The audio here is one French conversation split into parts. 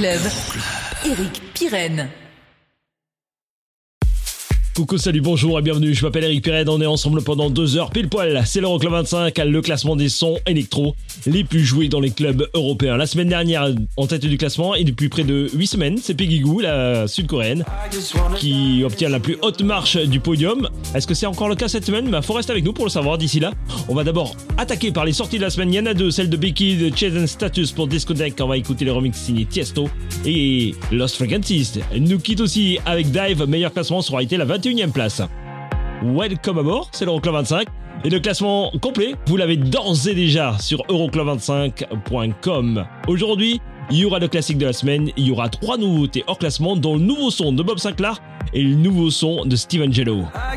Eric. Coucou, salut, bonjour et bienvenue, je m'appelle Eric Pirenne, on est ensemble pendant deux heures pile poil, c'est l'Euroclub 25, le classement des sons électro les plus joués dans les clubs européens. La semaine dernière, en tête du classement, et depuis près de 8 semaines, c'est Peggy Goo, la sud-coréenne, qui obtient la plus haute marche du podium. Est-ce que c'est encore le cas cette semaine? Bah faut rester avec nous pour le savoir d'ici là. On va d'abord attaquer par les sorties de la semaine, il y en a deux, celle de Becky de Chase Status pour Disconnect, on va écouter les remix signés Tiesto, et Lost Frequencies nous quitte aussi avec Dive, meilleur classement sera été la 21e place. Welcome à bord, c'est l'Euroclub 25. Et le classement complet, vous l'avez d'ores et déjà sur euroclub25.com. Aujourd'hui, il y aura le classique de la semaine, il y aura trois nouveautés hors classement, dont le nouveau son de Bob Sinclair et le nouveau son de Steve Angelo. I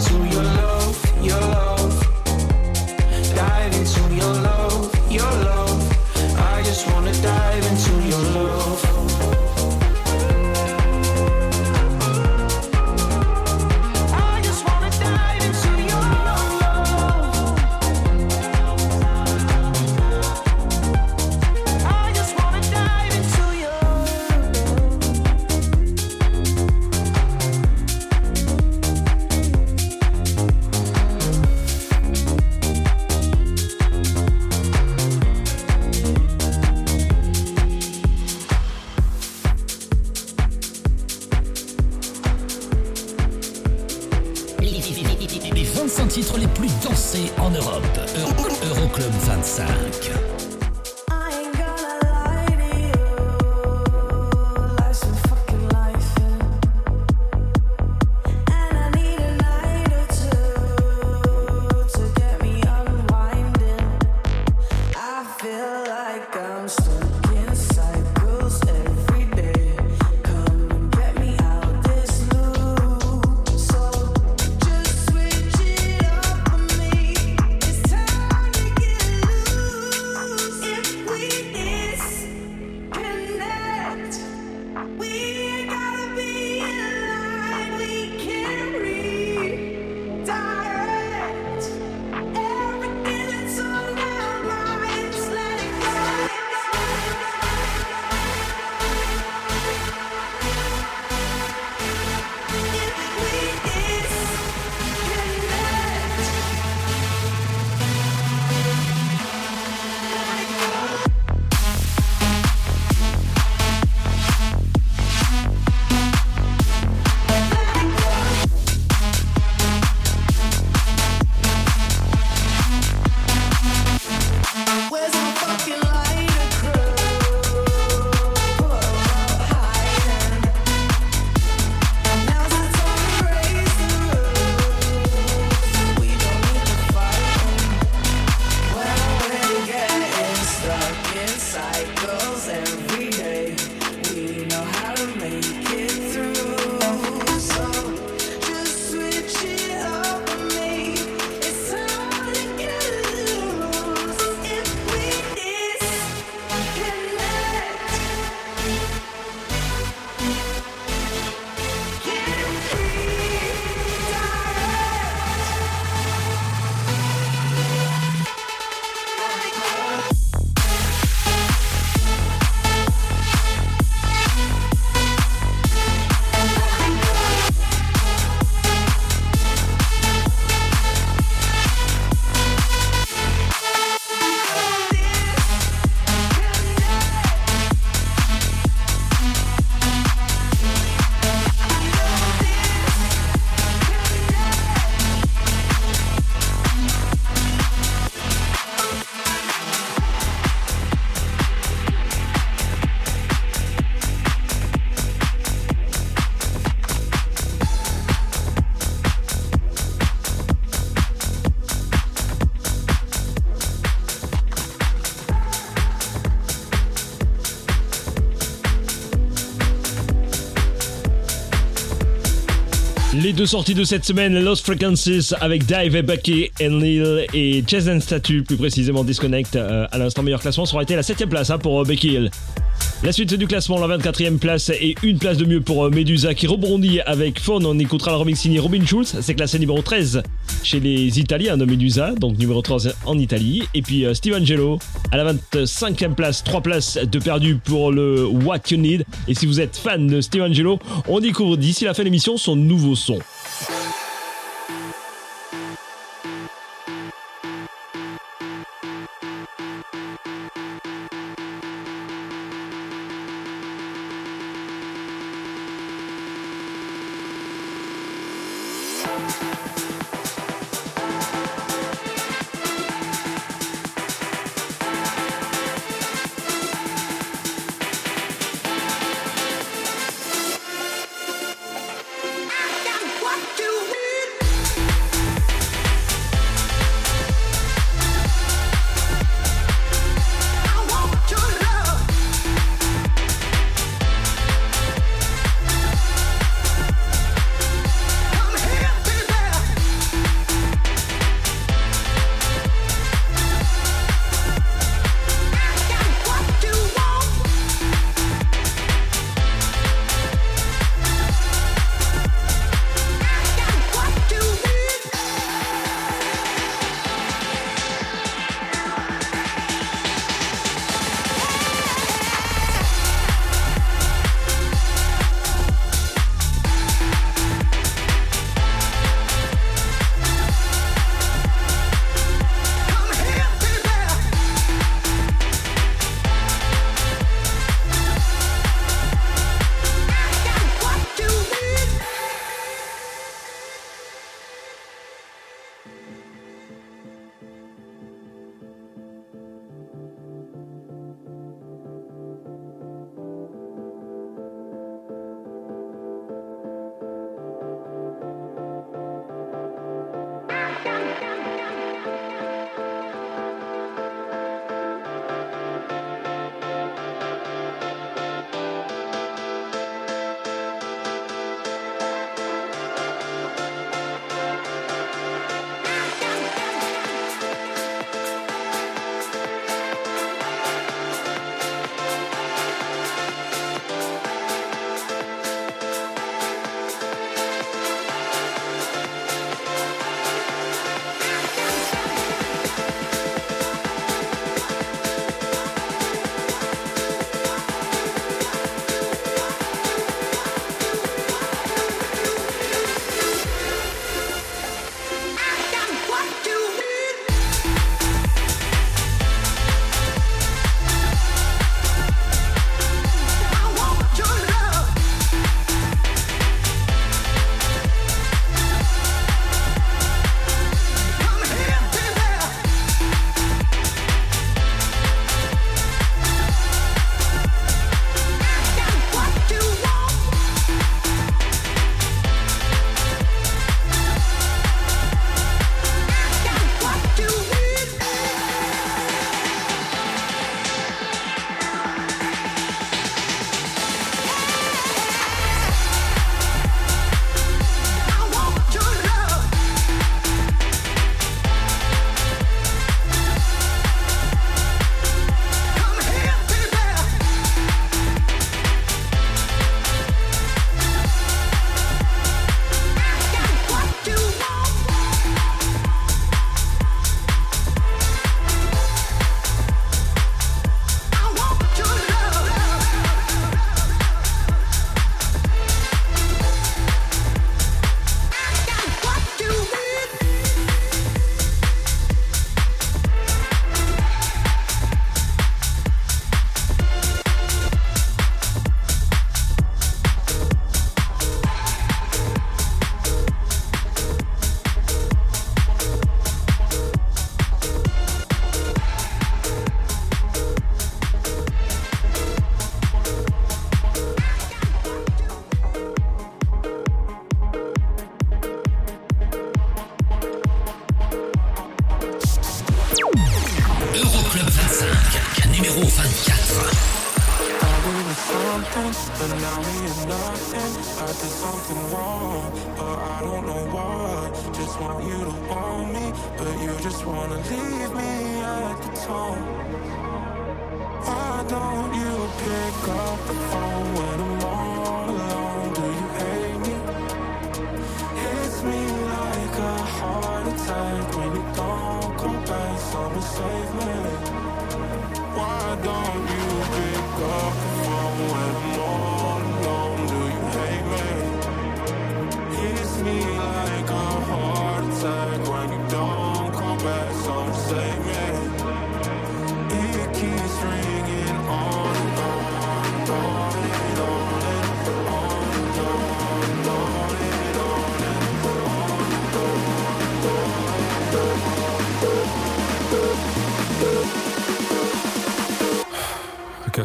Deux sorties de cette semaine, Lost Frequencies avec Dive Bucky and Lil et Jason Statue, plus précisément Disconnect, euh, à l'instant meilleur classement, ça été la 7ème place hein, pour euh, Becky Hill. La suite du classement, la 24e place et une place de mieux pour euh, Medusa qui rebondit avec Fawn. On écoutera le remix signé Robin Schulz, c'est classé numéro 13 chez les Italiens de Medusa, donc numéro 3 en Italie. Et puis Steve Angelo à la 25e place, 3 places de perdu pour le What You Need. Et si vous êtes fan de Steve Angelo, on découvre d'ici la fin de l'émission son nouveau son.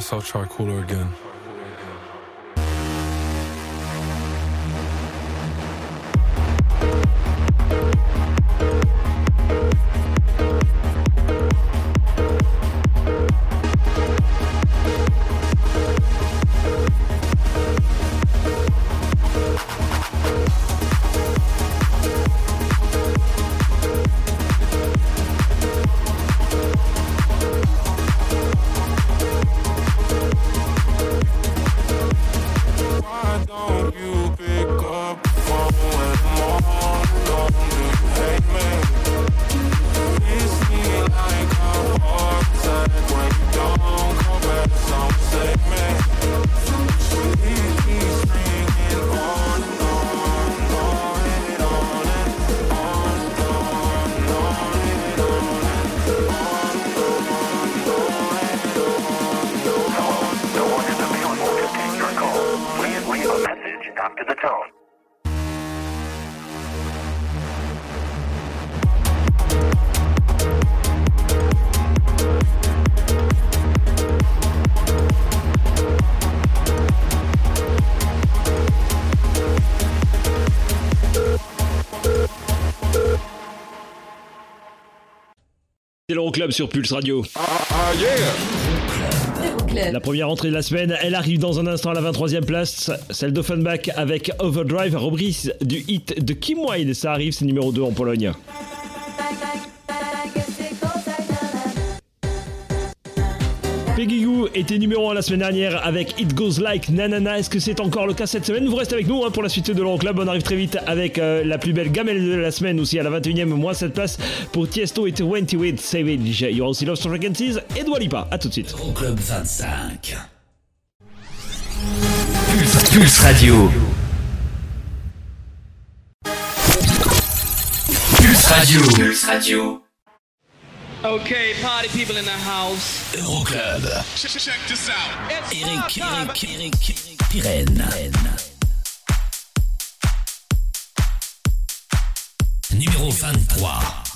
soft char cooler again. Sur Pulse Radio. La première entrée de la semaine, elle arrive dans un instant à la 23e place, celle d'Offenbach avec Overdrive, reprise du hit de Kim Wilde. Ça arrive, c'est numéro 2 en Pologne. Était numéro 1 la semaine dernière avec It Goes Like Nanana. Est-ce que c'est encore le cas cette semaine? Vous restez avec nous hein, pour la suite de l'Euroclub. On arrive très vite avec euh, la plus belle gamelle de la semaine aussi à la 21e, moins cette place pour Tiesto et 28 Savage. You also love Frequencies et Dua Lipa. À tout de suite. Euroclub 25. Pulse, Pulse Radio. Pulse Radio. Pulse Radio. Okay, party people in the house. Euroclub. Check this out. It's Eric. Eric, Eric, Eric Pirenne. Numéro 23.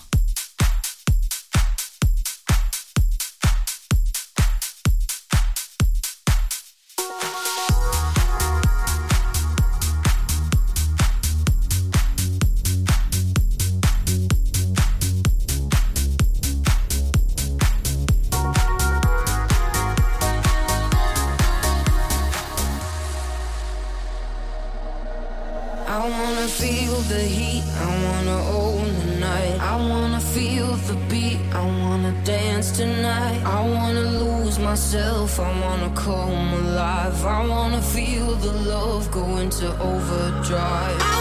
Myself, I wanna come alive. I wanna feel the love go into overdrive.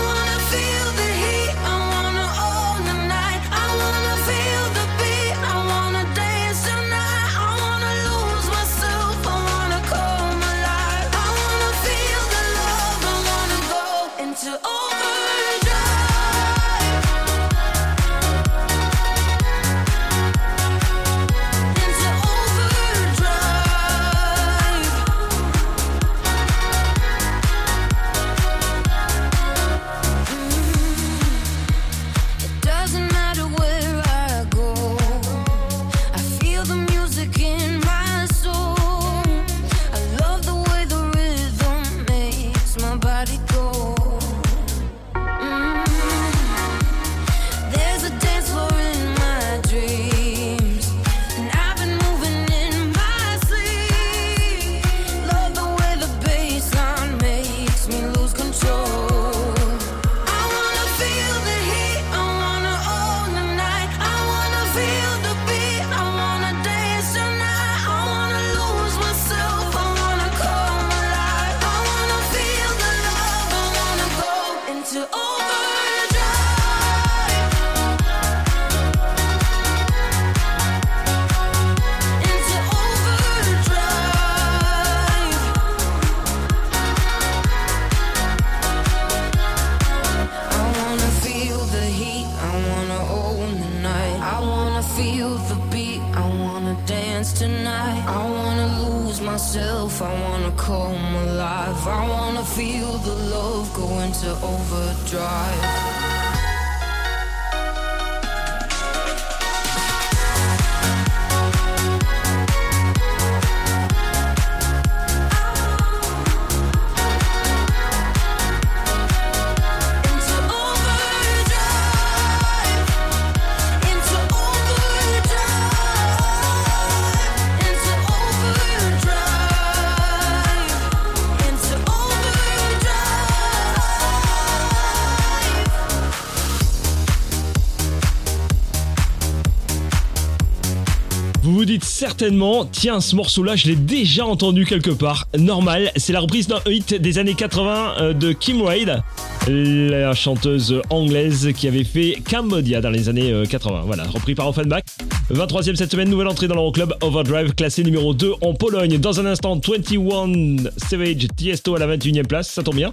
Certainement, tiens, ce morceau-là, je l'ai déjà entendu quelque part. Normal, c'est la reprise d'un hit des années 80 euh, de Kim Wade, la chanteuse anglaise qui avait fait Cambodia dans les années euh, 80. Voilà, repris par Offenbach. 23e cette semaine, nouvelle entrée dans l'Euroclub Overdrive, classé numéro 2 en Pologne. Dans un instant, 21 Savage Tiesto à la 21e place, ça tombe bien.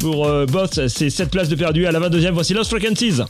Pour euh, Boss, c'est 7 places de perdu à la 22e. Voici Lost Frequencies.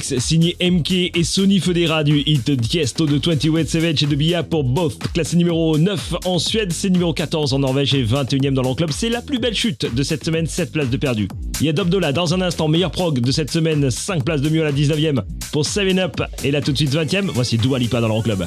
signé MK et Sony Federa du hit Diesto de 20 Wet Savage et de Bia pour Both. Classé numéro 9 en Suède, c'est numéro 14 en Norvège et 21ème dans l'enclub. C'est la plus belle chute de cette semaine, 7 places de perdu. Il y a Dobdola dans un instant, meilleur prog de cette semaine, 5 places de mieux à la 19ème pour 7 Up. Et là tout de suite 20ème, voici Dualipa dans l'enclub.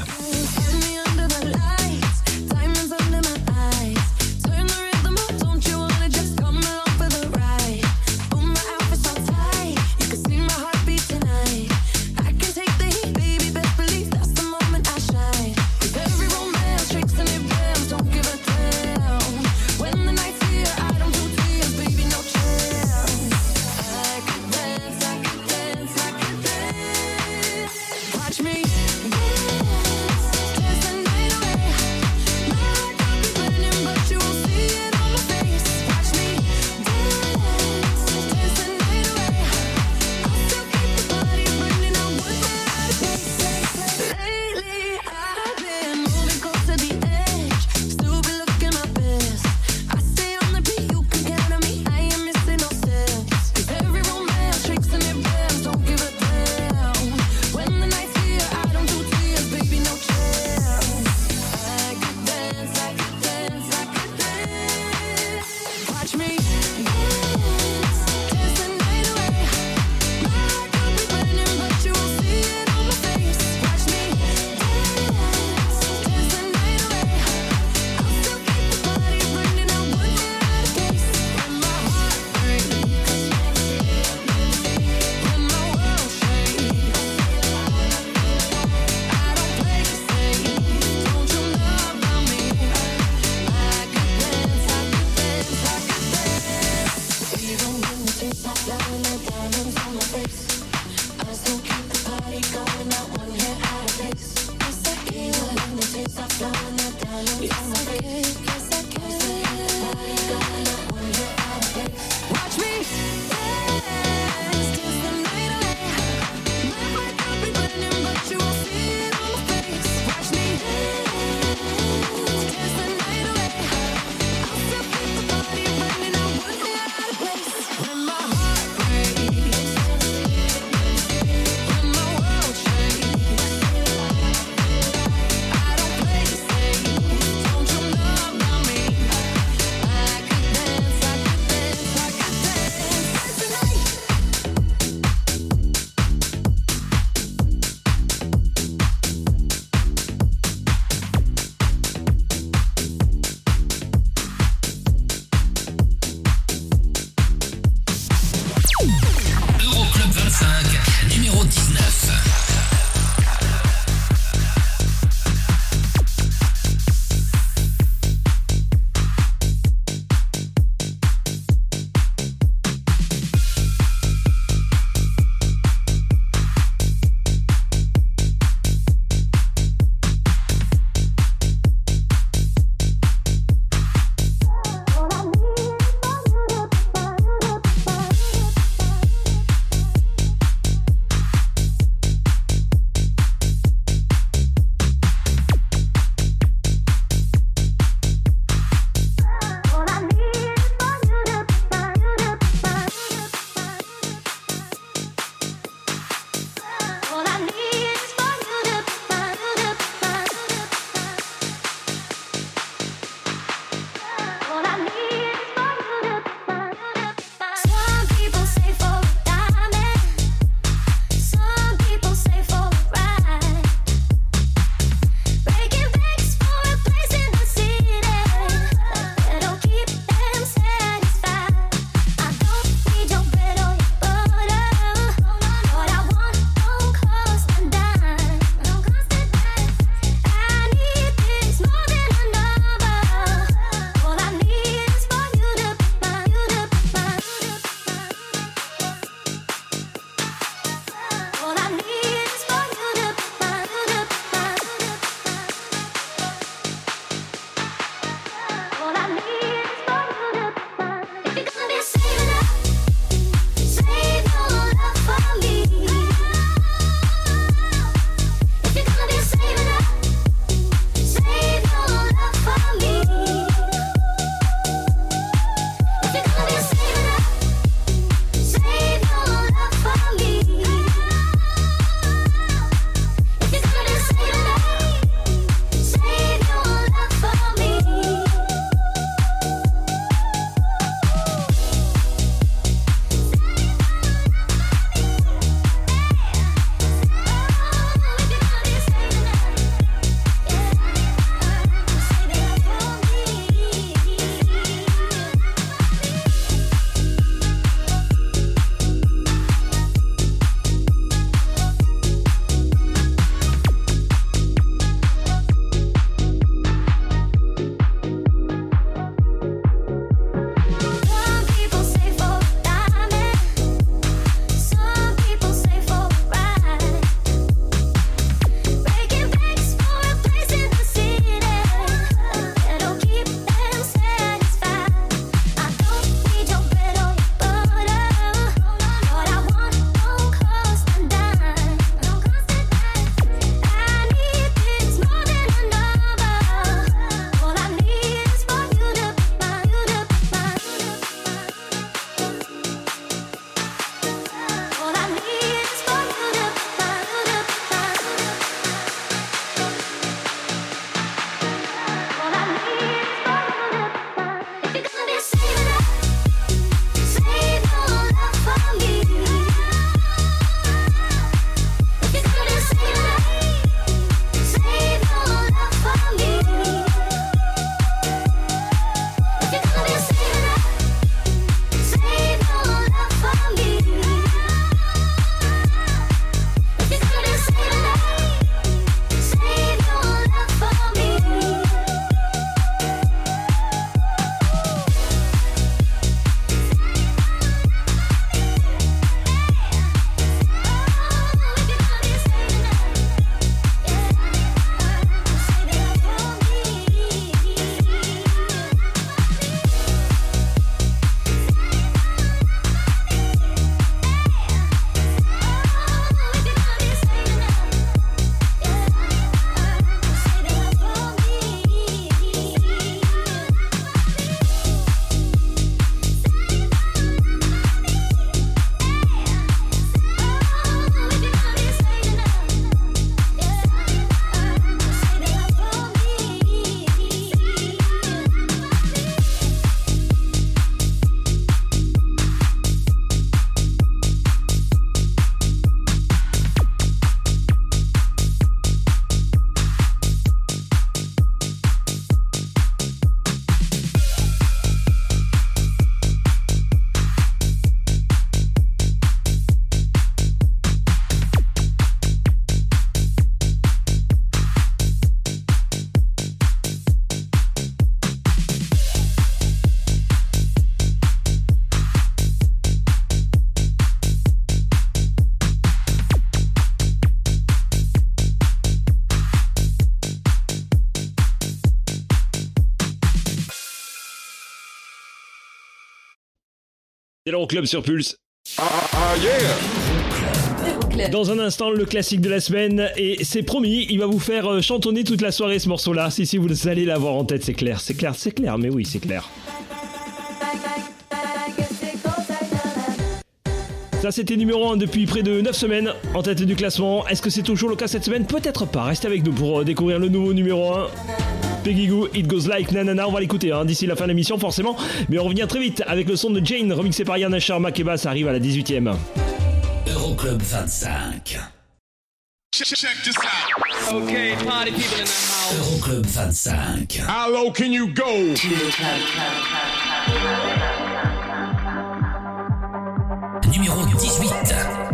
L'Euroclub sur Pulse. Ah, ah, yeah! Dans un instant, le classique de la semaine, et c'est promis, il va vous faire euh, chantonner toute la soirée ce morceau-là. Si, si, vous allez l'avoir en tête, c'est clair, c'est clair, c'est clair, mais oui, c'est clair. Ça, c'était numéro 1 depuis près de 9 semaines en tête du classement. Est-ce que c'est toujours le cas cette semaine? Peut-être pas. Restez avec nous pour euh, découvrir le nouveau numéro 1. Peggy Goo, It Goes Like Nanana, on va l'écouter hein, d'ici la fin de l'émission forcément, mais on revient très vite avec le son de Jane remixé par Yana Sharma Keba, ça arrive à la 18ème. Euroclub 25. Okay, party people in the house. Euroclub 25. How low can you go? Numéro 18.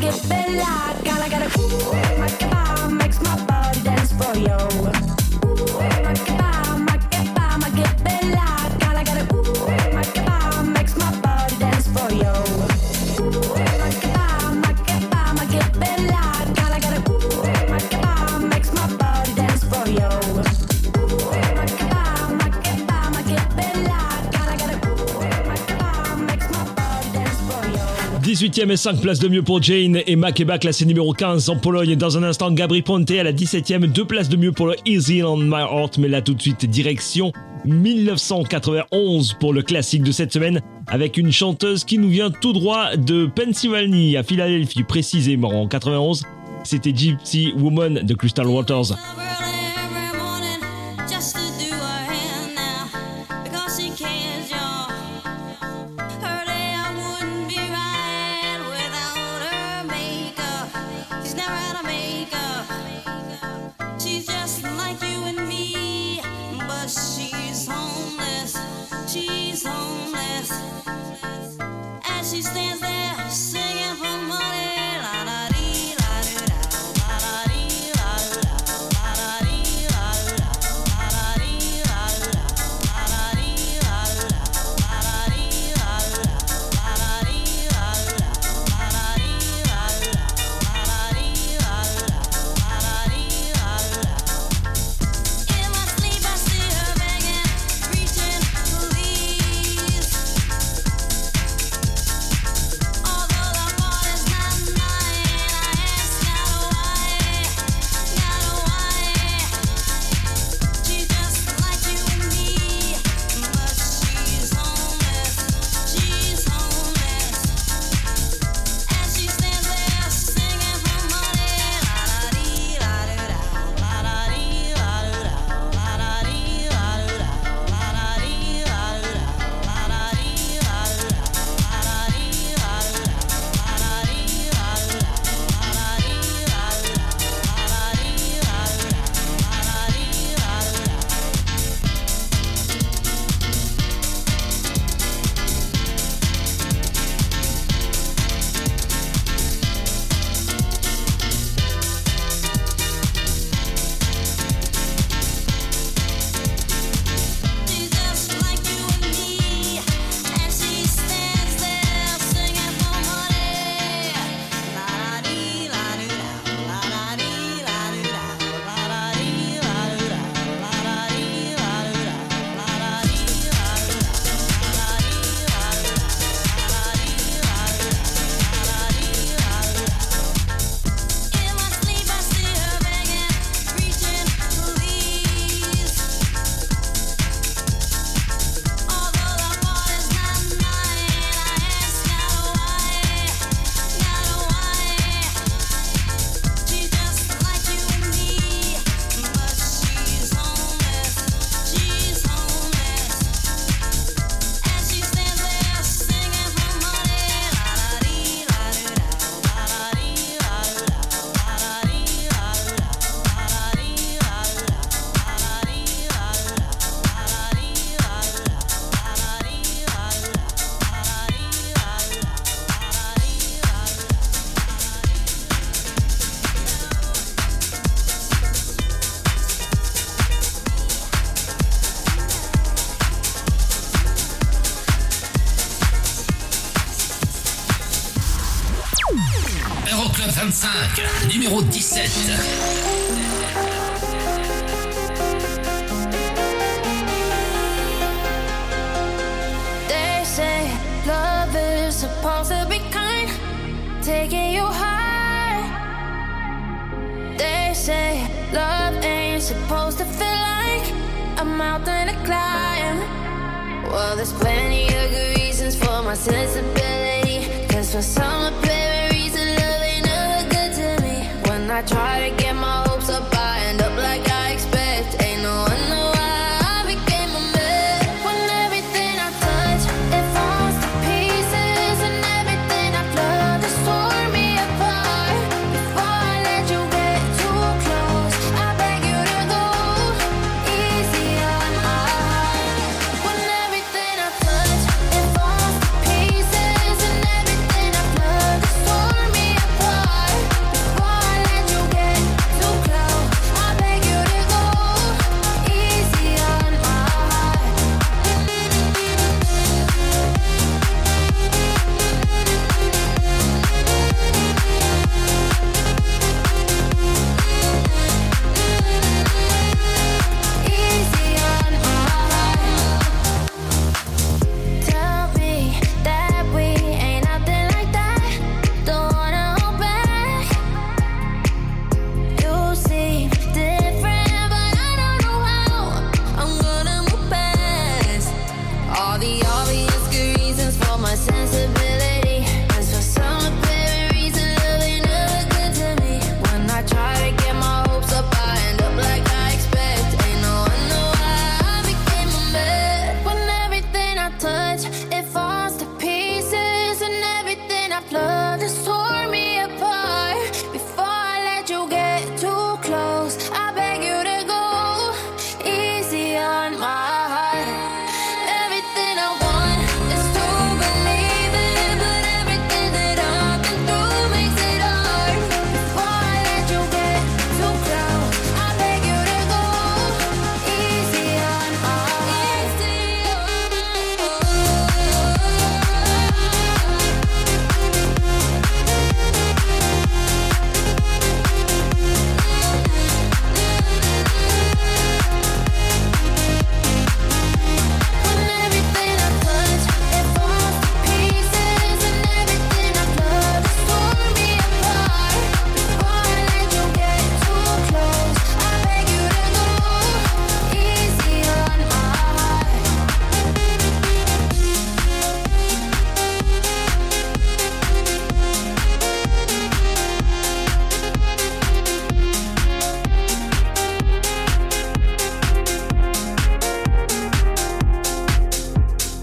che bella cala, gotta ooh, my kebab makes my body dance for you. Et 5 places de mieux pour Jane et Makeba classé numéro 15 en Pologne. Dans un instant, Gabri Ponte à la 17e, 2 places de mieux pour le Easy on My Heart. Mais là tout de suite, direction 1991 pour le classique de cette semaine avec une chanteuse qui nous vient tout droit de Pennsylvanie à Philadelphie précisément en 91. C'était Gypsy Woman de Crystal Waters.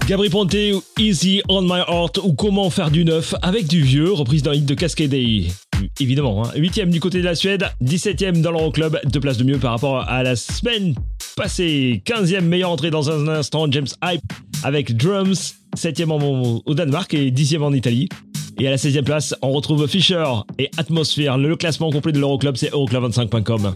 Gabri Ponte Easy on My Heart ou Comment faire du neuf avec du vieux, reprise d'un hit de Cascade Évidemment, hein. 8ème du côté de la Suède, 17ème dans l'Euroclub, deux places de mieux par rapport à la semaine passée. 15ème meilleure entrée dans un instant, James Hype avec Drums, 7ème au Danemark et 10ème en Italie. Et à la 16ème place, on retrouve Fisher et Atmosphere. Le classement complet de l'Euroclub, c'est euroclub25.com.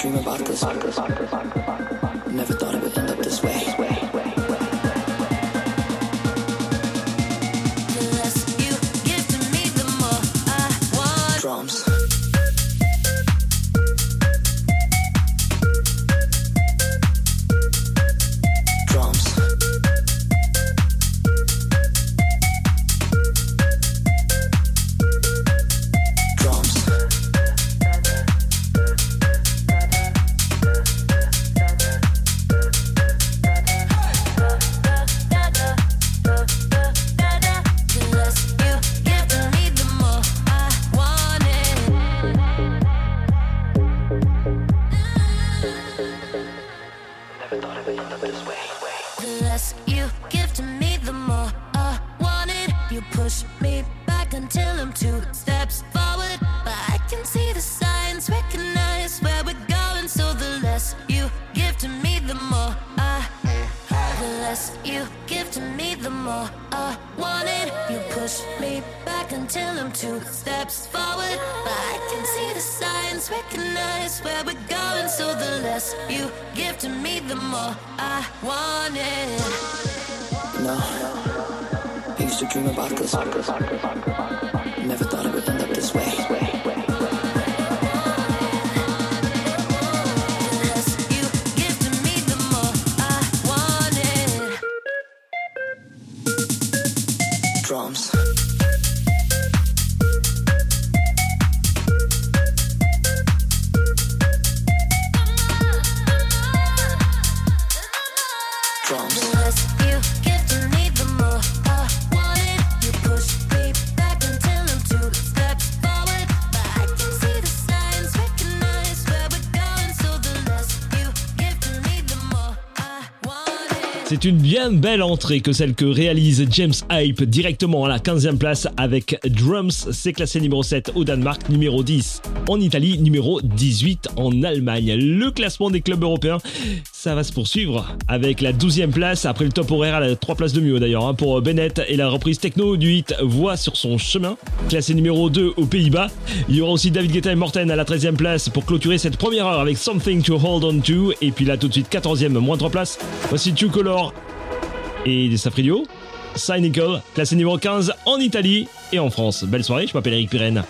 dream about this. c'est une bien belle entrée que celle que réalise James Hype directement à la 15e place avec Drums. C'est classé numéro 7 au Danemark, numéro 10 en Italie, numéro 18 en Allemagne. Le classement des clubs européens, ça va se poursuivre avec la 12e place après le top horaire à la 3 places de mieux d'ailleurs hein, pour euh, Bennett et la reprise techno du 8 voit sur son chemin. Classé numéro 2 aux Pays-Bas, il y aura aussi David Guetta et Morten à la 13e place pour clôturer cette première heure avec Something to Hold On To et puis là tout de suite 14e moins 3 places. Voici Two Color et Safridio. Cynical, classé numéro 15 en Italie et en France. Belle soirée, je m'appelle Eric Pirenne.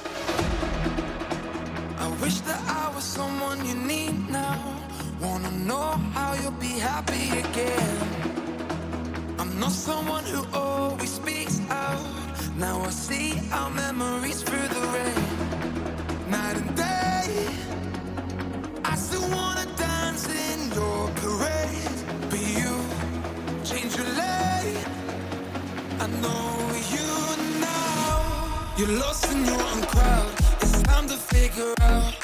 You're lost in your own crowd. It's time to figure out.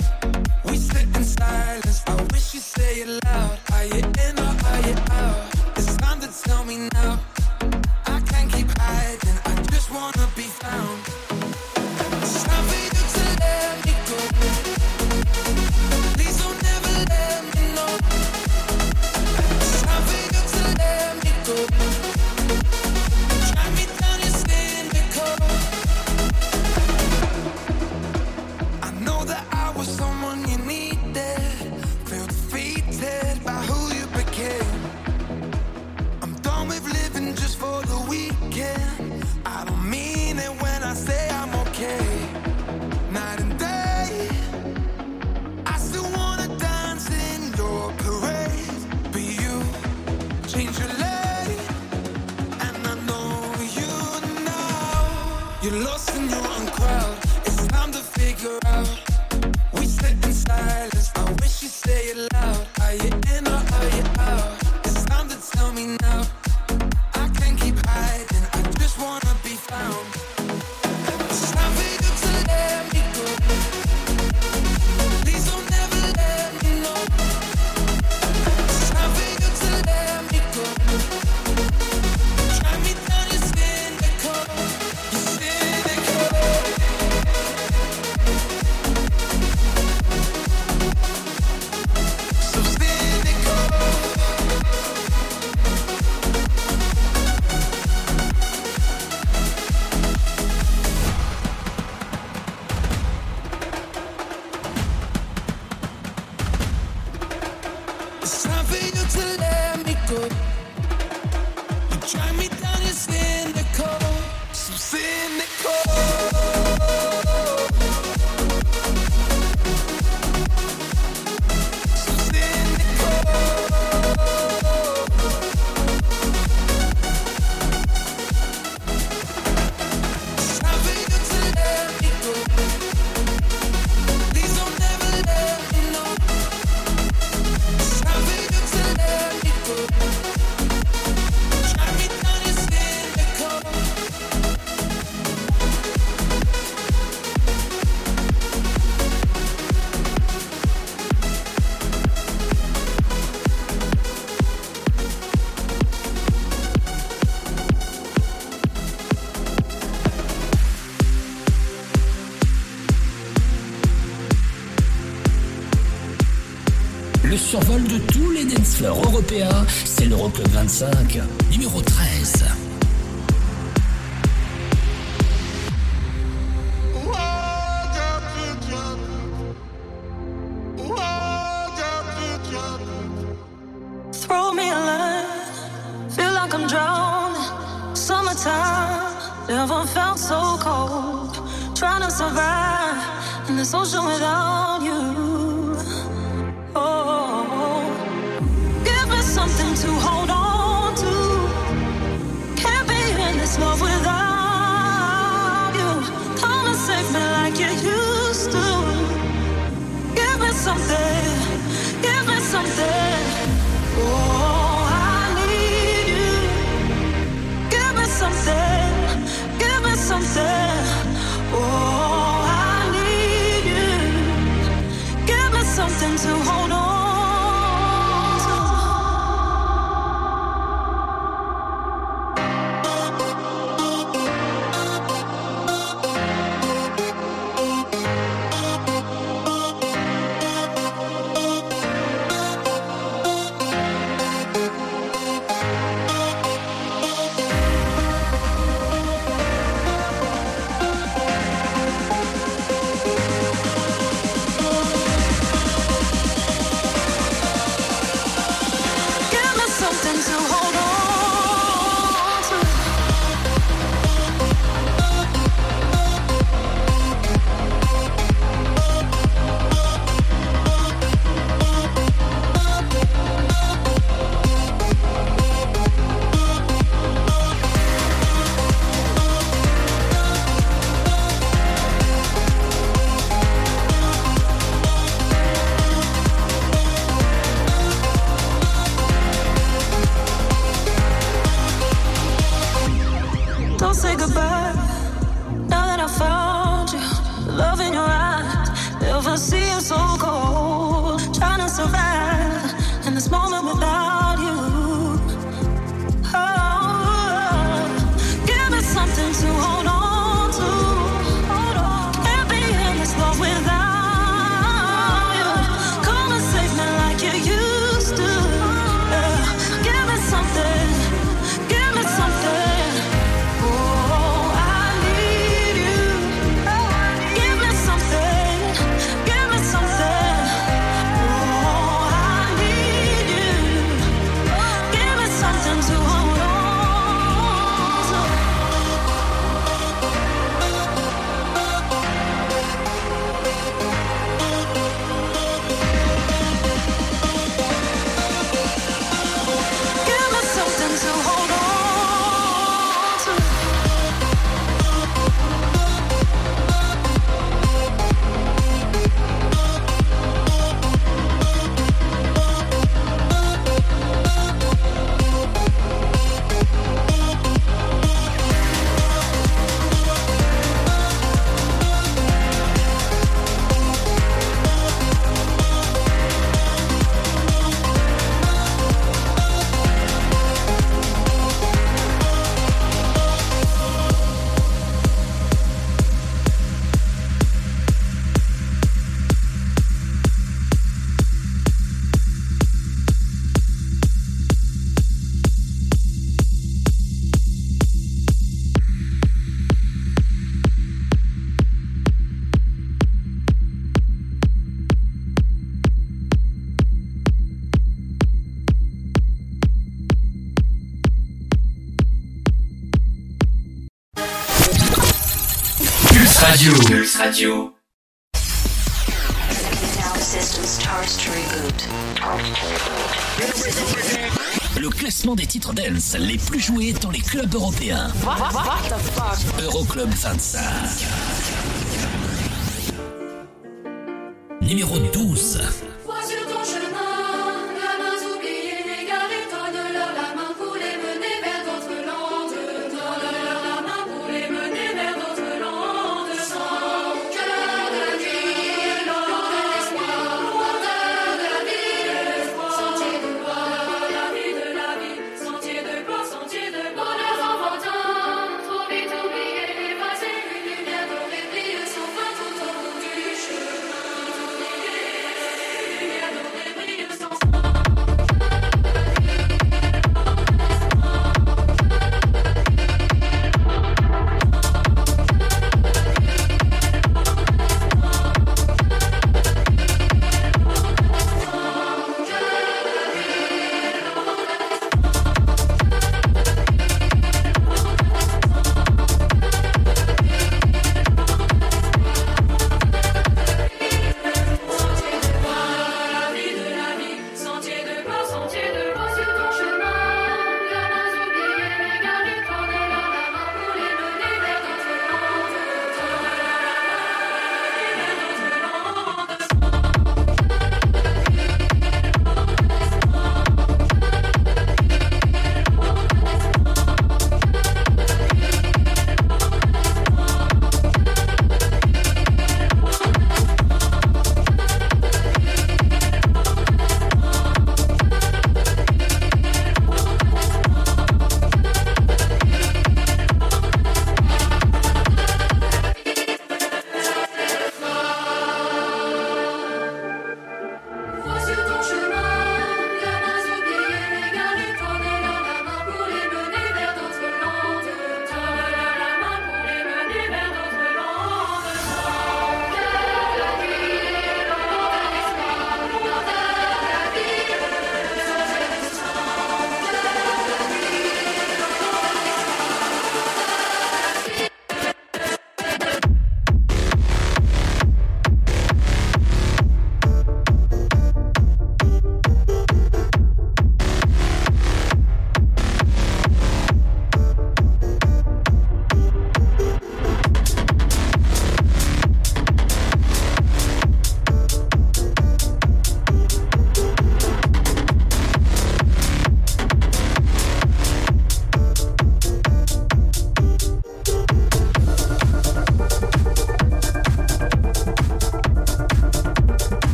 We sit in silence. I wish you'd say it loud. Are you in or are you out? It's time to tell me now. Le survol de tous les dancefloors européens, c'est l'Euroclub 25, numéro 13. Radio. Le classement des titres dance les plus joués dans les clubs européens. Euroclub 25. Numéro 12.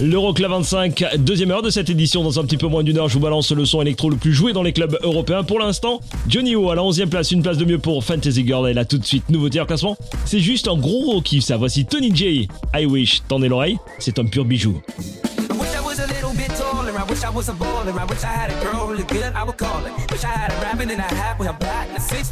L'Euroclub 25, deuxième heure de cette édition. Dans un petit peu moins d'une heure, je vous balance le son électro le plus joué dans les clubs européens. Pour l'instant, Johnny O à la 11e place, une place de mieux pour Fantasy Girl. Et là, tout de suite, nouveau tir classement. C'est juste un gros kiff ça. Voici Tony J. I wish, tendez l'oreille, c'est un pur bijou. I was a baller. I wish I had a girl I would call. Wish I had a a hat with a and a six.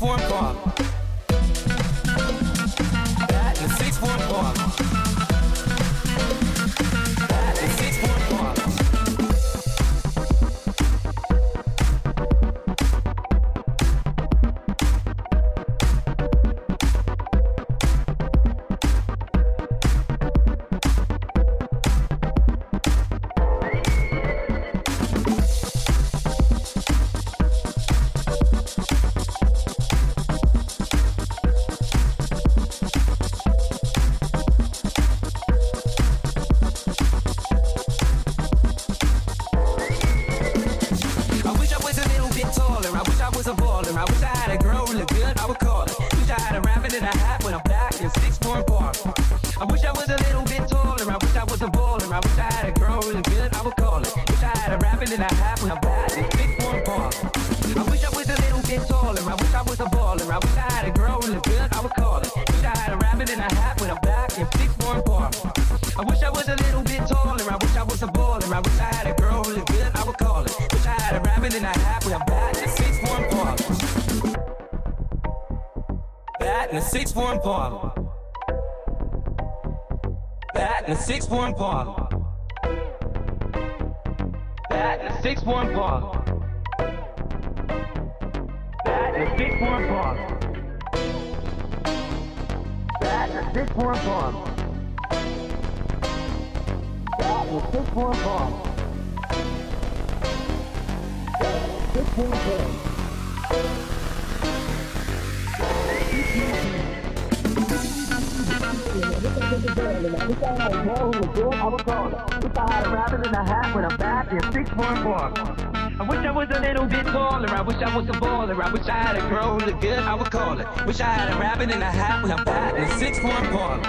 Wish I had a girl who looked good, I would call it. Wish I had a rabbit in a hat with a bat and a six form parlor.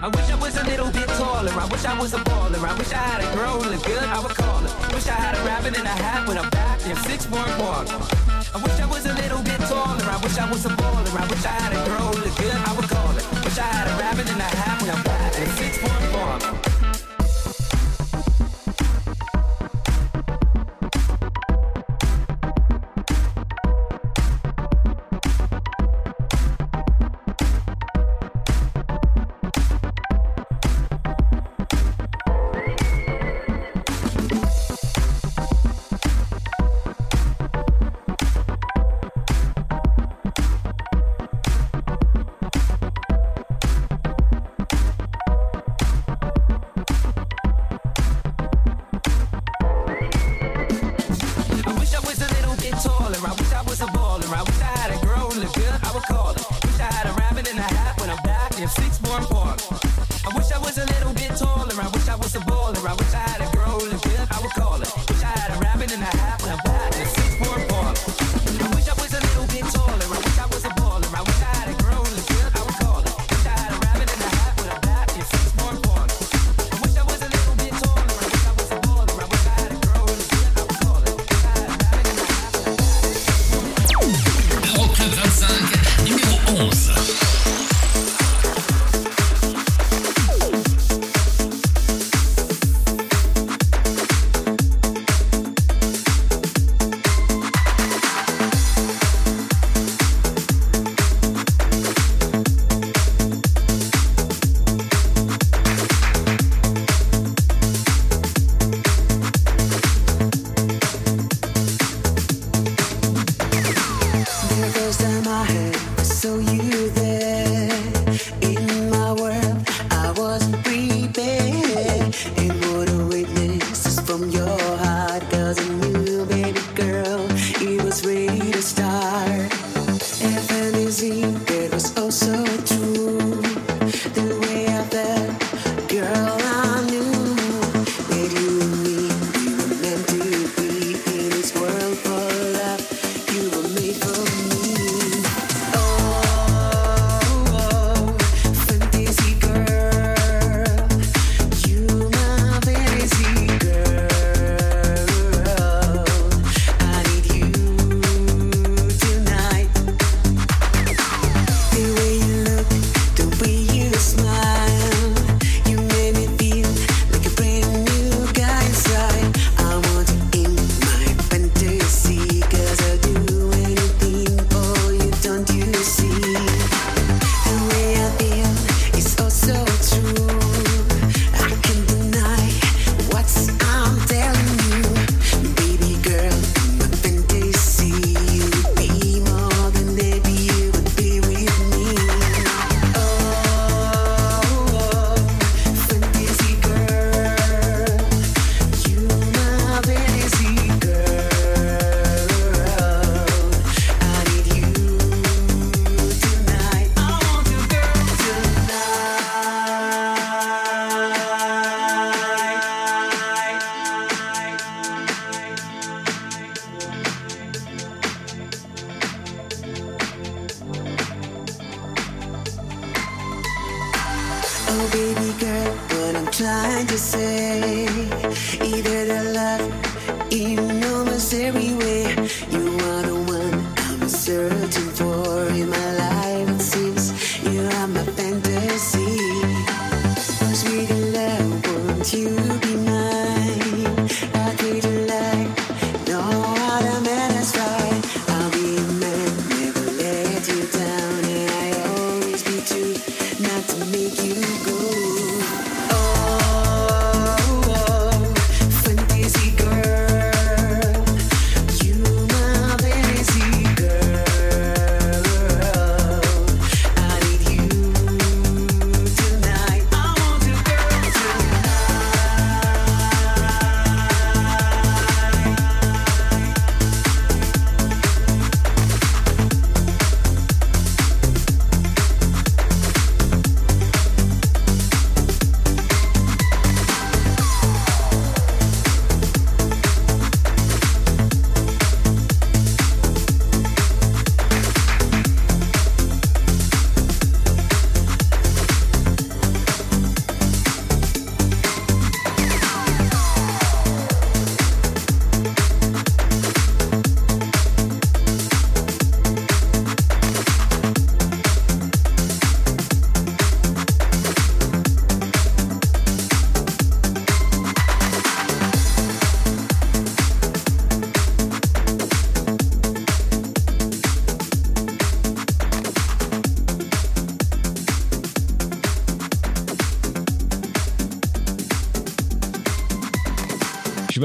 I wish I was a little bit taller. I wish I was a baller. I wish I had a girl who looked good. I would call her. Wish I had a rabbit in a hat with a back and six more baller. I wish I was a little bit taller. I wish I was a baller. I wish I had a girl who looked good. I would call her. Wish I had a rabbit in a hat with a back and six more baller.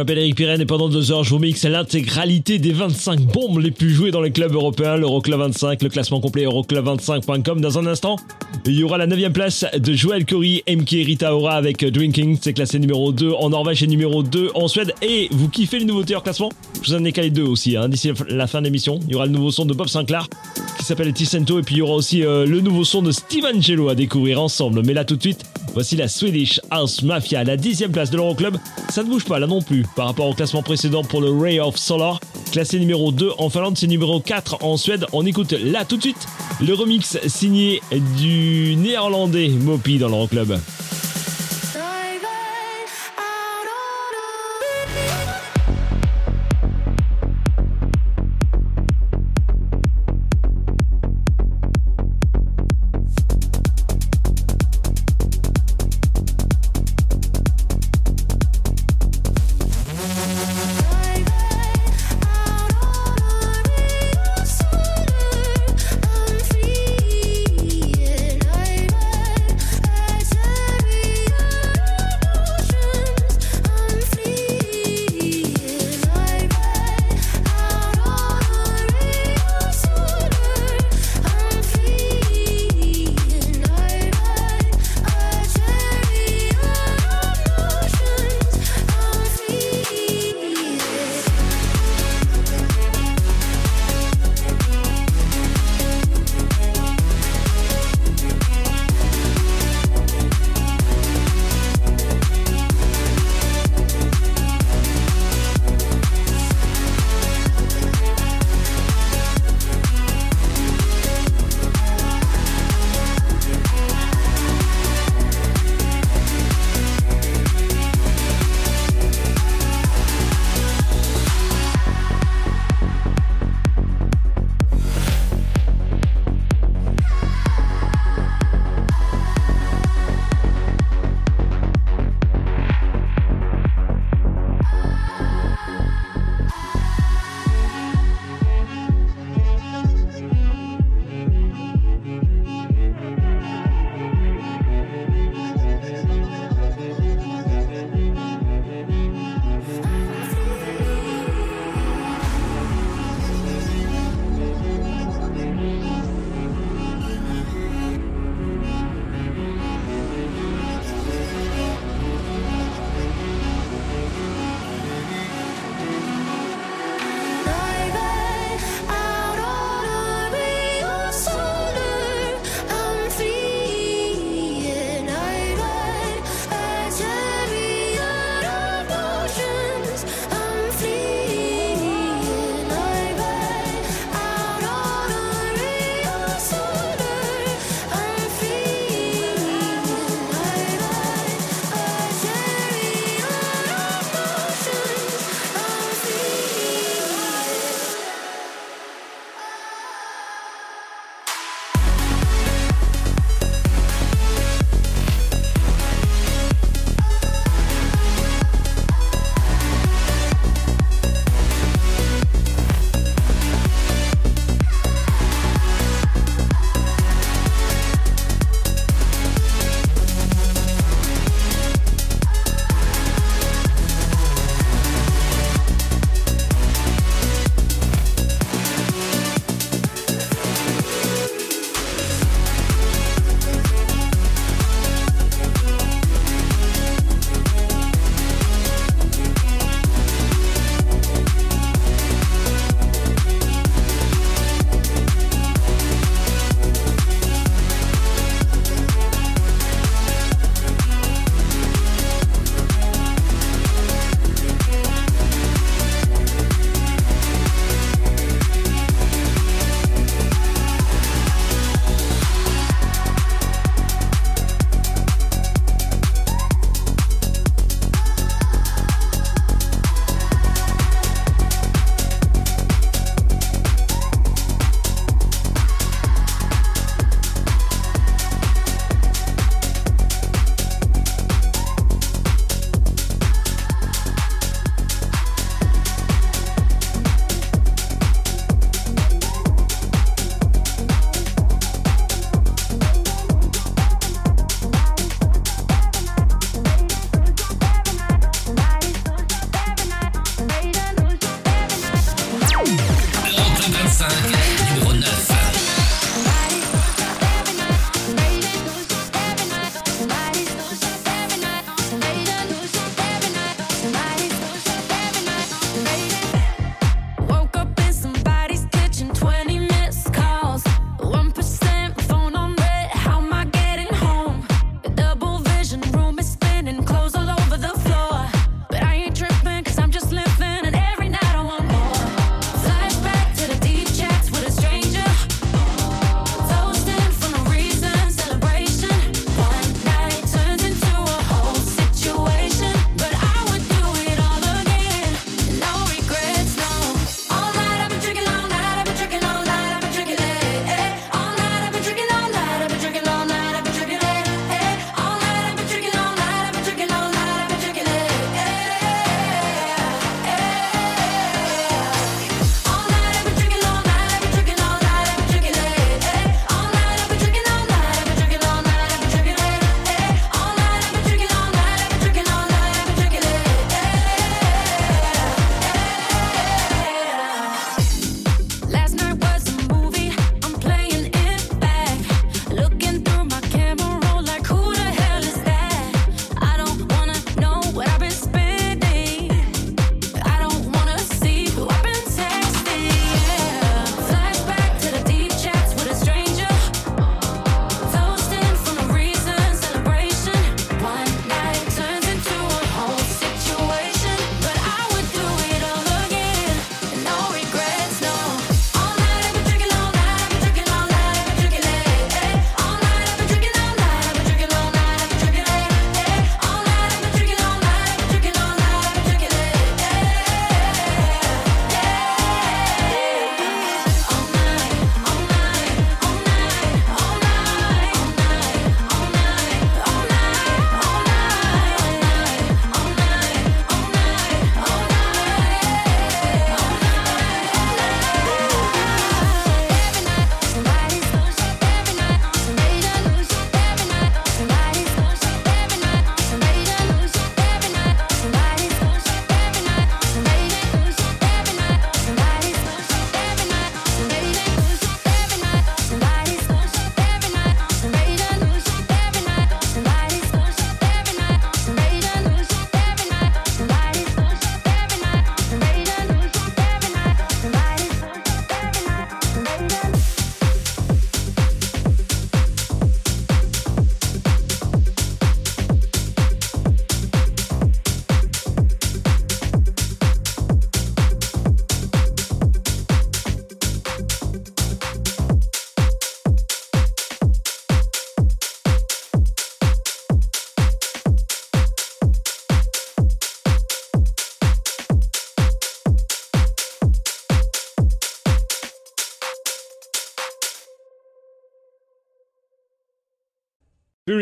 M'appelle Eric Pirenne et pendant deux heures, je vous mixe l'intégralité des 25 bombes les plus jouées dans les clubs européens, l'Euroclub 25, le classement complet euroclub25.com. Dans un instant, il y aura la 9 place de Joël Corey, MK Rita Ora avec Drinking, c'est classé numéro 2 en Norvège et numéro 2 en Suède. Et vous kiffez les nouveautés hors classement? Je vous en ai calé deux aussi, hein. d'ici la fin de l'émission. Il y aura le nouveau son de Bob Sinclair qui s'appelle Ticento et puis il y aura aussi euh, le nouveau son de Steve Angelo à découvrir ensemble. Mais là tout de suite, voici la Swedish House Mafia, la dixième place de l'Euroclub. Ça ne bouge pas là non plus par rapport au classement précédent pour le Ray of Solar. Classé numéro 2 en Finlande, c'est numéro 4 en Suède. On écoute là tout de suite le remix signé du néerlandais Mopi dans l'Euroclub.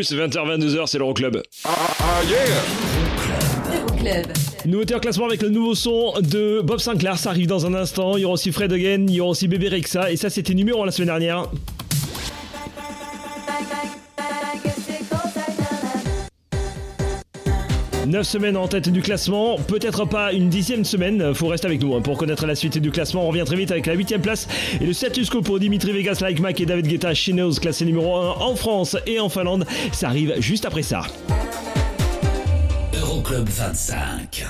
Pulse 20h-22h, c'est l'Euroclub. Ah, ah yeah! Nouveauté en classement avec le nouveau son de Bob Sinclair, ça arrive dans un instant. Il y aura aussi Fred Again, il y aura aussi Bébé Rexa, et ça c'était numéro 1 la semaine dernière. Neuf semaines en tête du classement, peut-être pas une dixième semaine, faut rester avec nous hein, pour connaître la suite du classement. On revient très vite avec la huitième place et le status quo pour Dimitri Vegas, Like Mac et David Guetta, Knows, classé numéro 1 en France et en Finlande. Ça arrive juste après ça. Euroclub 25.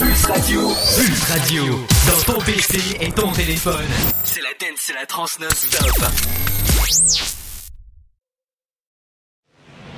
Pulse Radio. Pulse Radio. Dans ton PC et ton téléphone. C'est la dance, c'est la trans non-stop.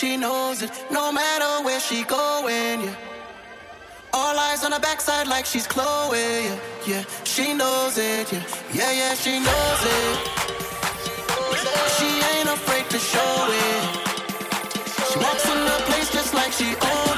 She knows it. No matter where she going, yeah. All eyes on her backside like she's Chloe, yeah. Yeah, she knows it, yeah. Yeah, yeah, she knows it. She ain't afraid to show it. She walks in the place just like she own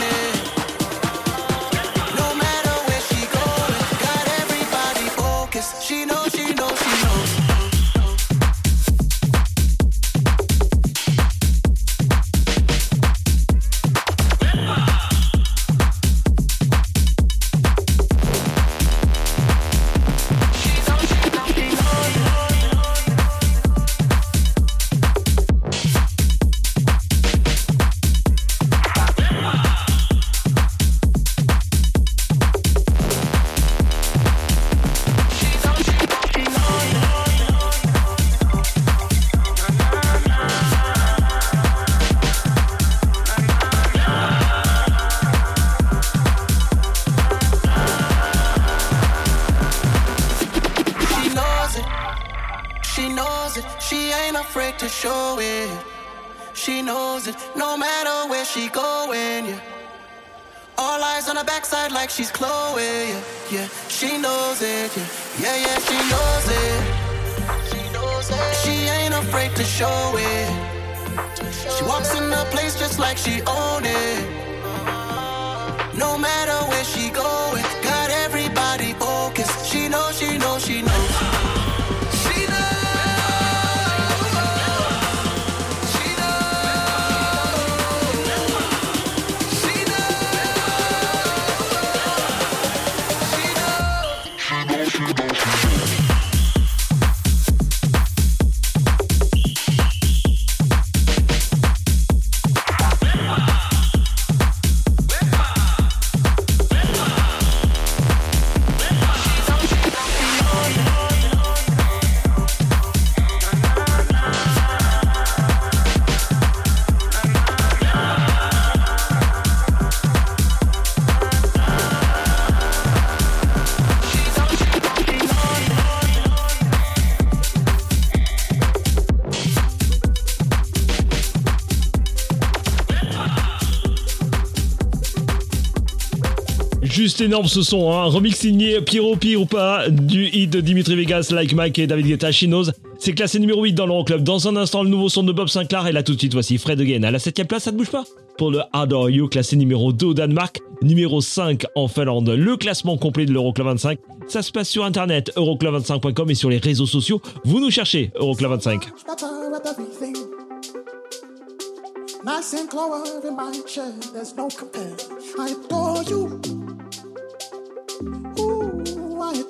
Juste énorme ce son, hein. remix signé Pierrot Pire ou pas du hit de Dimitri Vegas, Like Mike et David Guetta, She Knows. C'est classé numéro 8 dans l'Euroclub. Dans un instant, le nouveau son de Bob Sinclair et là tout de suite, voici Fred Again. À la 7ème place, ça ne bouge pas. Pour le Adore You, classé numéro 2 au Danemark, numéro 5 en Finlande. Le classement complet de l'Euroclub 25, ça se passe sur internet, euroclub25.com et sur les réseaux sociaux. Vous nous cherchez, Euroclub 25. That's all of everything. Nice and clover in my chair, there's no compare. I adore you.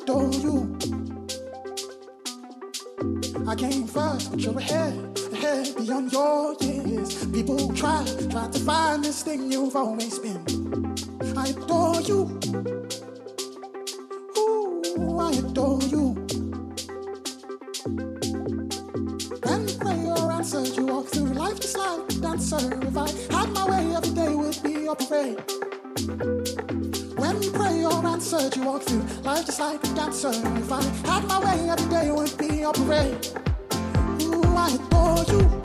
Adore you. I came first, but you're ahead, ahead beyond your years. People try, try to find this thing you've always been. I adore you. Ooh, I adore you. And pray your answer. You walk through life just like a dancer. If I had my way, every day would be a parade. You pray or answered, you walk through life just like a dancer. If I had my way, every day would be a parade. Ooh, I adore you.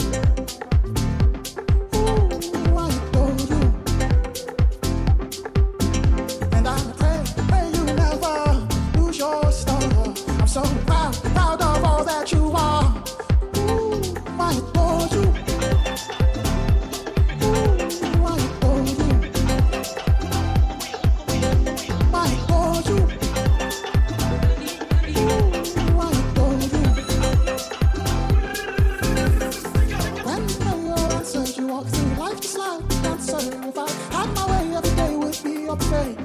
Walk through life just like a dancer. If I had my way, every day would be a parade.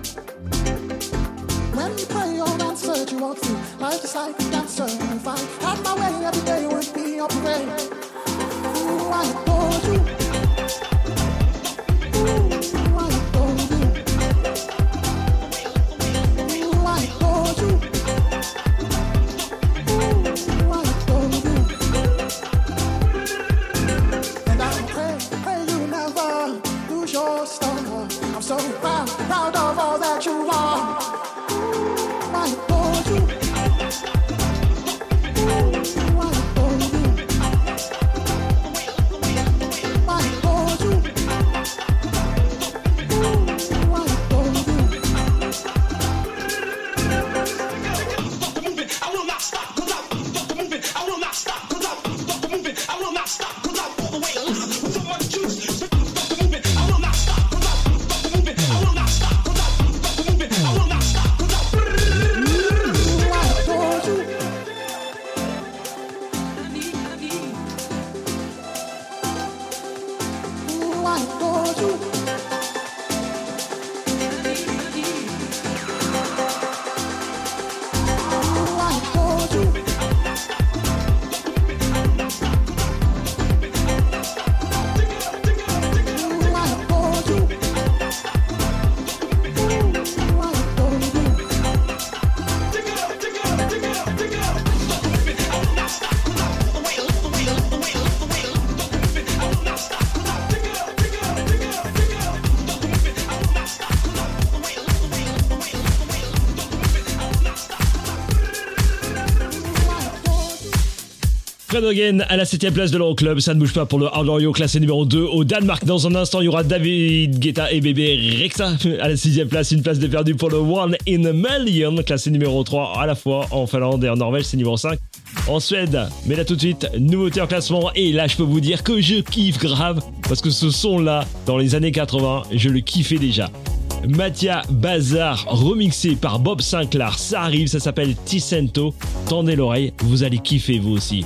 When you pray or answered, you walk through life just like a dancer. If I had my way, every day would be a parade. Fred Hogan à la 7 place de l'Euroclub, ça ne bouge pas pour le Hard Oreo classé numéro 2 au Danemark. Dans un instant, il y aura David Guetta et bébé Rexa à la 6 place, une place de perdu pour le One in a Million, classé numéro 3 à la fois en Finlande et en Norvège, c'est numéro 5 en Suède. Mais là tout de suite, nouveauté en classement et là je peux vous dire que je kiffe grave parce que ce son là, dans les années 80, je le kiffais déjà. Mathia Bazar remixé par Bob Sinclair, ça arrive, ça s'appelle Ticento. Tendez l'oreille, vous allez kiffer vous aussi.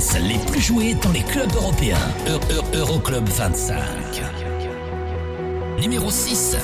Les plus joués dans les clubs européens. Eu- Eu- Euroclub 25. Numéro 6.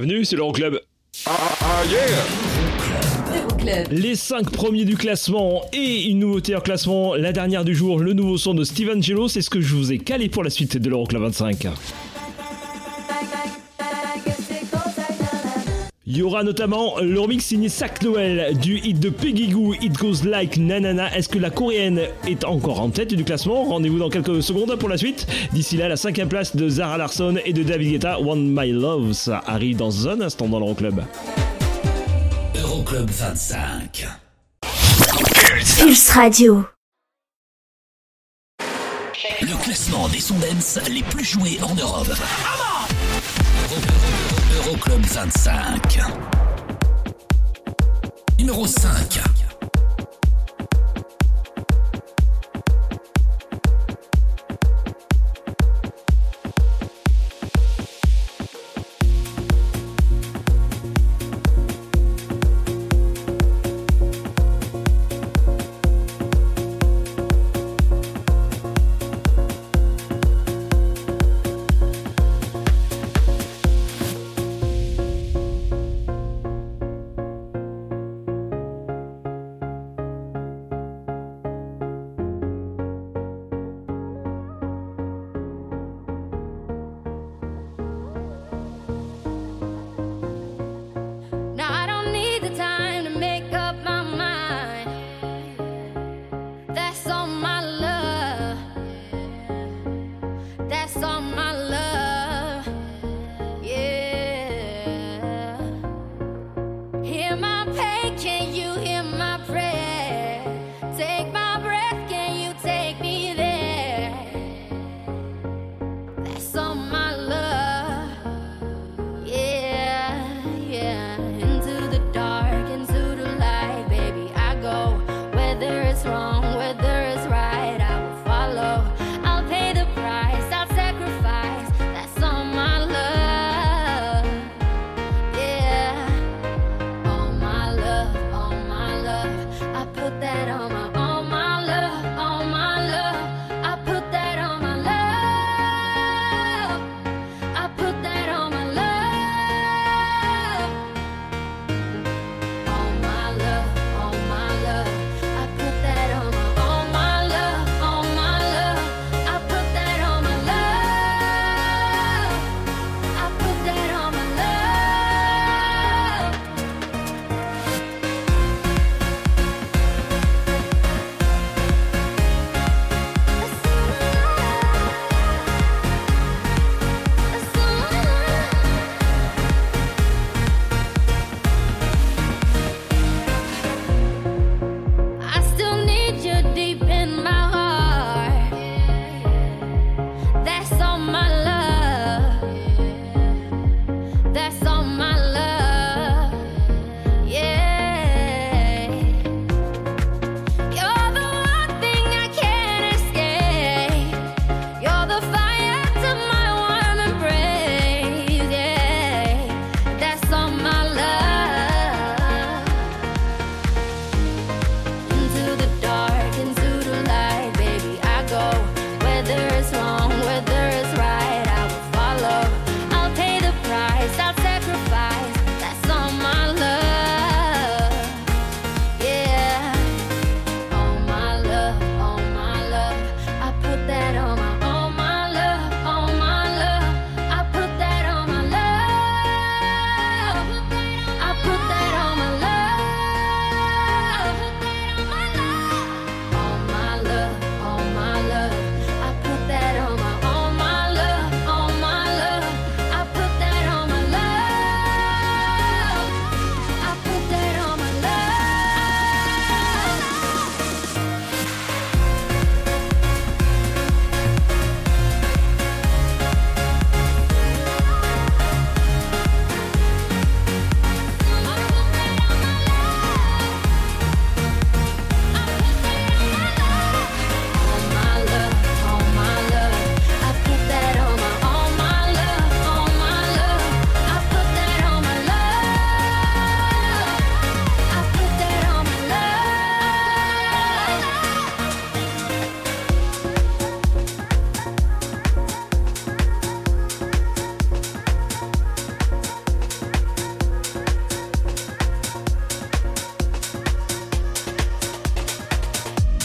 Bienvenue, c'est l'Euroclub. Les 5 premiers du classement et une nouveauté en classement, la dernière du jour, le nouveau son de Steven Gelo, c'est ce que je vous ai calé pour la suite de l'Euroclub 25. Y aura notamment le remix signé Sac Noël du hit de Peggy Goo, It Goes Like Nanana. Est-ce que la coréenne est encore en tête du classement? Rendez-vous dans quelques secondes pour la suite. D'ici là, la cinquième place de Zara Larson et de David Guetta, One My Love. Ça arrive dans un instant dans l'Euroclub. Euroclub 25. Pulse Radio. Le classement des sons dance les plus joués en Europe. Euroclub 25. Numéro 5.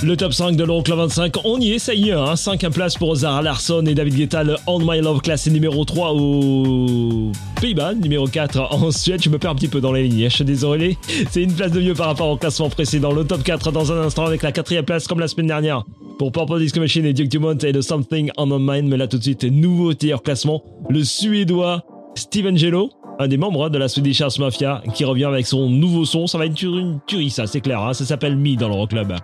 Le top 5 de l'Euroclub 25, on y est, ça y est, hein, 5 places pour Zara Larsson et David Guetta, le On My Love classé numéro 3 au Pays-Bas, numéro 4 en Suède, je me perds un petit peu dans les lignes, je suis désolé, c'est une place de mieux par rapport au classement précédent. Le top 4 dans un instant avec la quatrième place comme la semaine dernière pour Purple Disco Machine et Duke Dumont et The Something on My Mind, mais là tout de suite, nouveauté hors classement, le Suédois Steven Gelo, un des membres de la Swedish House Mafia, qui revient avec son nouveau son, ça va être une tuerie ça, c'est clair, hein. ça s'appelle Me dans le Club.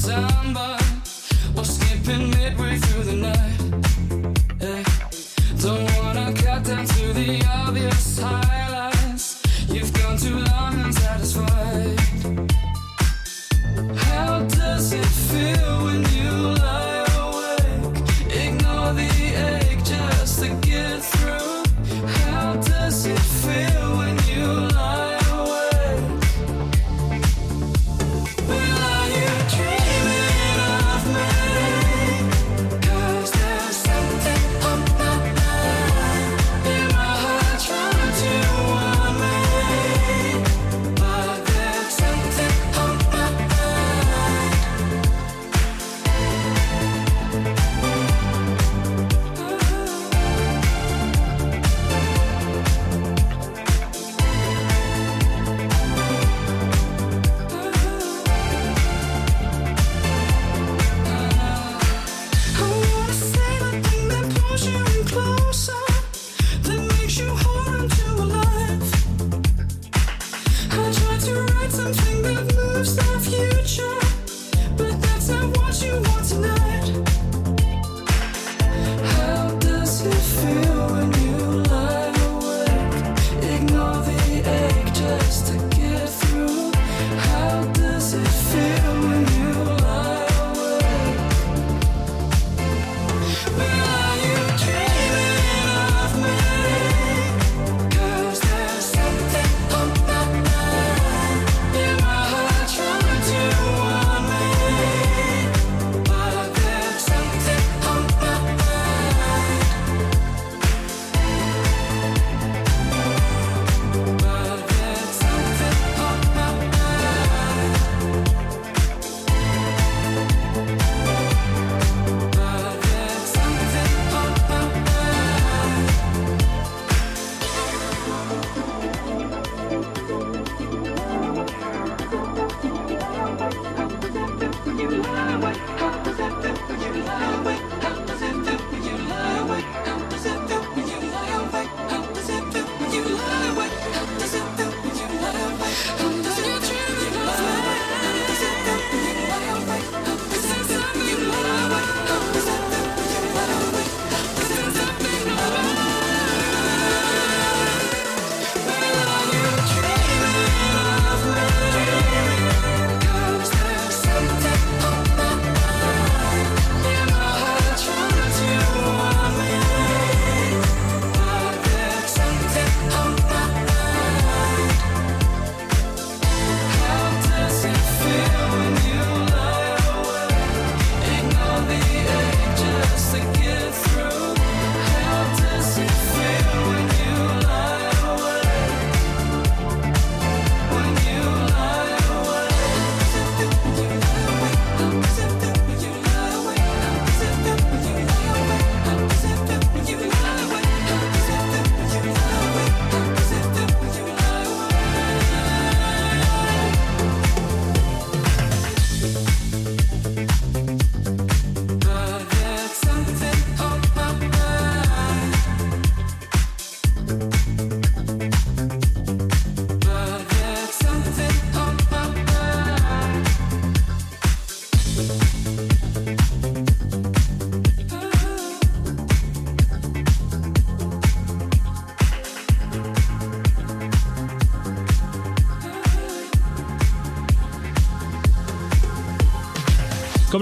somebody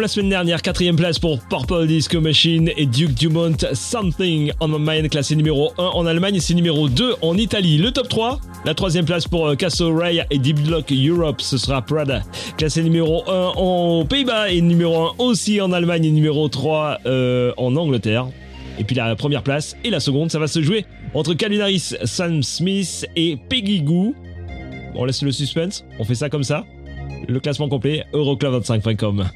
La semaine dernière, quatrième place pour Purple Disco Machine et Duke Dumont Something on My Mind, classé numéro 1 en Allemagne et c'est numéro 2 en Italie. Le top 3, la troisième place pour euh, Castle Ray et Deep Block Europe, ce sera Prada, classé numéro 1 aux Pays-Bas et numéro 1 aussi en Allemagne et numéro 3 euh, en Angleterre. Et puis la première place et la seconde, ça va se jouer entre Calvin Harris, Sam Smith et Peggy Goo. On laisse le suspense, on fait ça comme ça. Le classement complet, Euroclub25.com.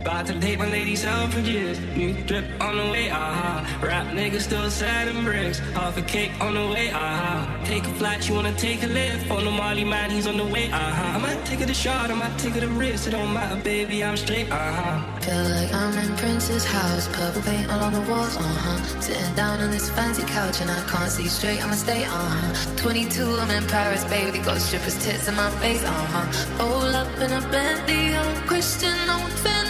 About to date my ladies out for years. New drip on the way, aha. Rap niggas still and bricks. Half a cake on the way, aha. Take a flight, you wanna take a lift. On the Molly man, he's on the way, aha. I might take it a shot, I might take it a risk. It don't matter, baby, I'm straight, aha. Feel like I'm in Prince's house. Purple paint all on the walls, uh huh. Sitting down on this fancy couch and I can't see straight, I'ma stay, uh huh. 22, I'm in Paris, baby. Got strippers' tits in my face, uh huh. All up in a Bentley, I'm Christian, I'm Fendi.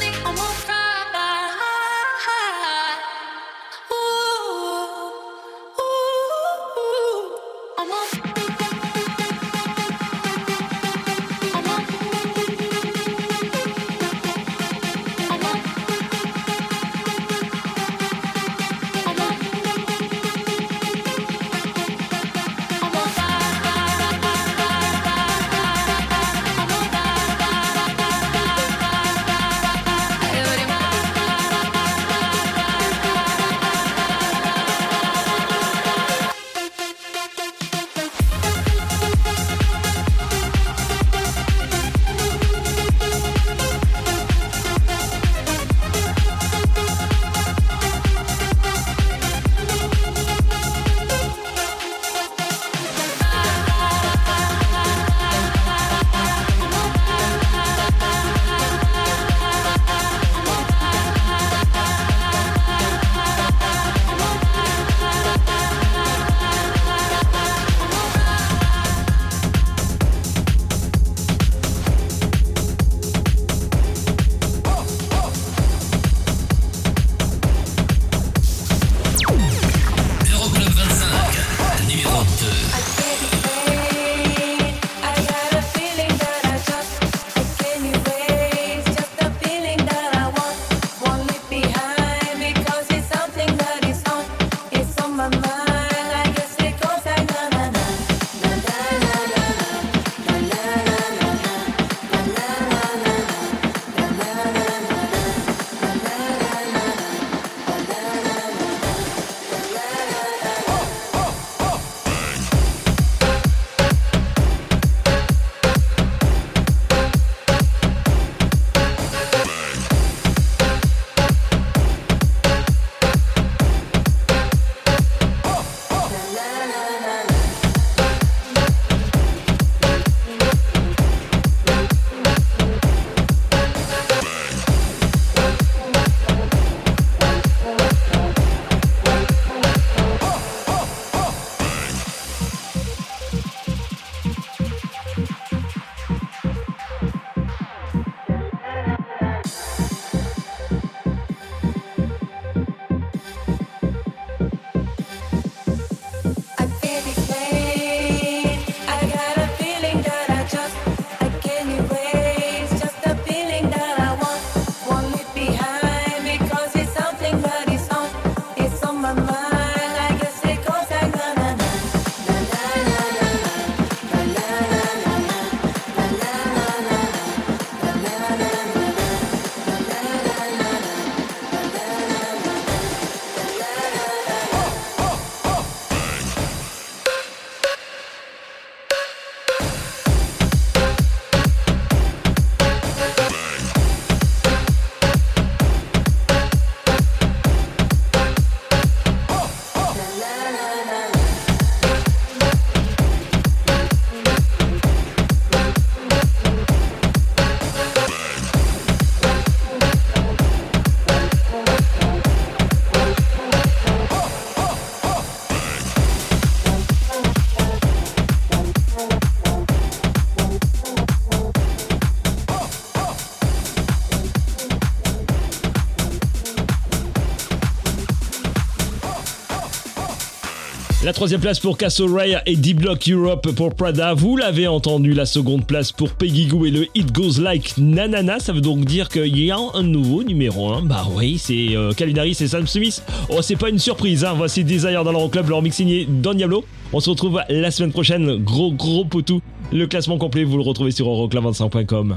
troisième place pour Castle Ray et D-Block Europe pour Prada. Vous l'avez entendu, la seconde place pour Peggy Goo et le It Goes Like Nanana. Ça veut donc dire qu'il y a un nouveau numéro 1. Bah oui, c'est euh, et Sam Smith. Oh, c'est pas une surprise. Hein. Voici Desire dans l'Euroclub, leur mix signé Don Diablo. On se retrouve la semaine prochaine. Gros, gros potou. Le classement complet, vous le retrouvez sur euroclub25.com.